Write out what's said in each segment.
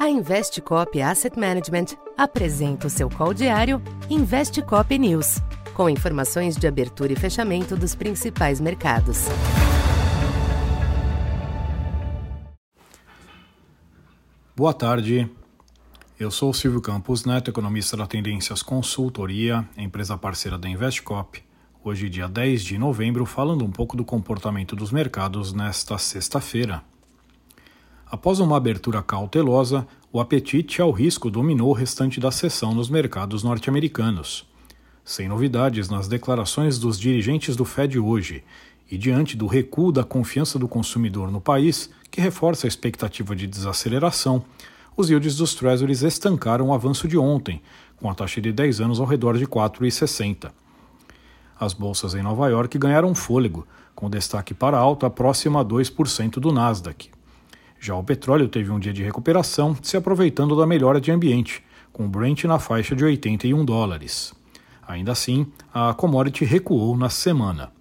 A Investcop Asset Management apresenta o seu call diário Investcop News, com informações de abertura e fechamento dos principais mercados. Boa tarde. Eu sou Silvio Campos Neto, economista da Tendências Consultoria, empresa parceira da Investcop. Hoje, dia 10 de novembro, falando um pouco do comportamento dos mercados nesta sexta-feira. Após uma abertura cautelosa, o apetite ao risco dominou o restante da sessão nos mercados norte-americanos. Sem novidades nas declarações dos dirigentes do Fed hoje, e diante do recuo da confiança do consumidor no país, que reforça a expectativa de desaceleração, os yields dos Treasuries estancaram o avanço de ontem, com a taxa de 10 anos ao redor de 4,60. As bolsas em Nova York ganharam fôlego, com destaque para alta próxima a 2% do Nasdaq. Já o petróleo teve um dia de recuperação, se aproveitando da melhora de ambiente, com o Brent na faixa de 81 dólares. Ainda assim, a commodity recuou na semana.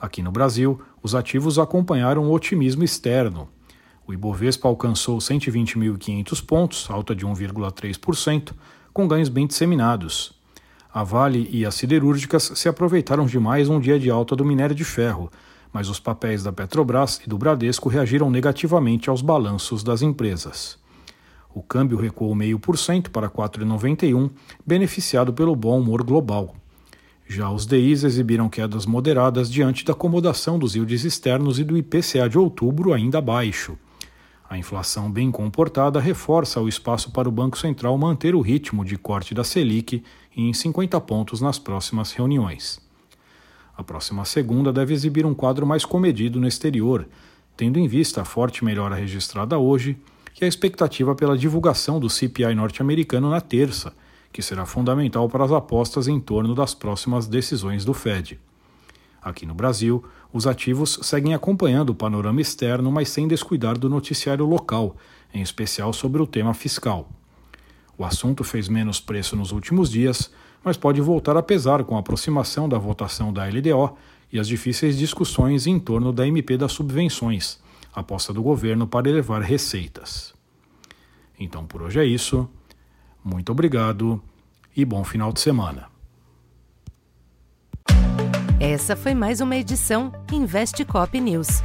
Aqui no Brasil, os ativos acompanharam o otimismo externo. O Ibovespa alcançou 120.500 pontos, alta de 1,3%, com ganhos bem disseminados. A Vale e as siderúrgicas se aproveitaram de mais um dia de alta do minério de ferro, mas os papéis da Petrobras e do Bradesco reagiram negativamente aos balanços das empresas. O câmbio recuou 0,5% para 4,91, beneficiado pelo bom humor global. Já os DIs exibiram quedas moderadas diante da acomodação dos yields externos e do IPCA de outubro ainda baixo. A inflação bem comportada reforça o espaço para o Banco Central manter o ritmo de corte da Selic em 50 pontos nas próximas reuniões. A próxima segunda deve exibir um quadro mais comedido no exterior, tendo em vista a forte melhora registrada hoje e a expectativa pela divulgação do CPI norte-americano na terça, que será fundamental para as apostas em torno das próximas decisões do Fed. Aqui no Brasil, os ativos seguem acompanhando o panorama externo, mas sem descuidar do noticiário local, em especial sobre o tema fiscal. O assunto fez menos preço nos últimos dias, mas pode voltar a pesar com a aproximação da votação da LDO e as difíceis discussões em torno da MP das subvenções, aposta do governo para elevar receitas. Então por hoje é isso. Muito obrigado e bom final de semana. Essa foi mais uma edição Investe Cop News.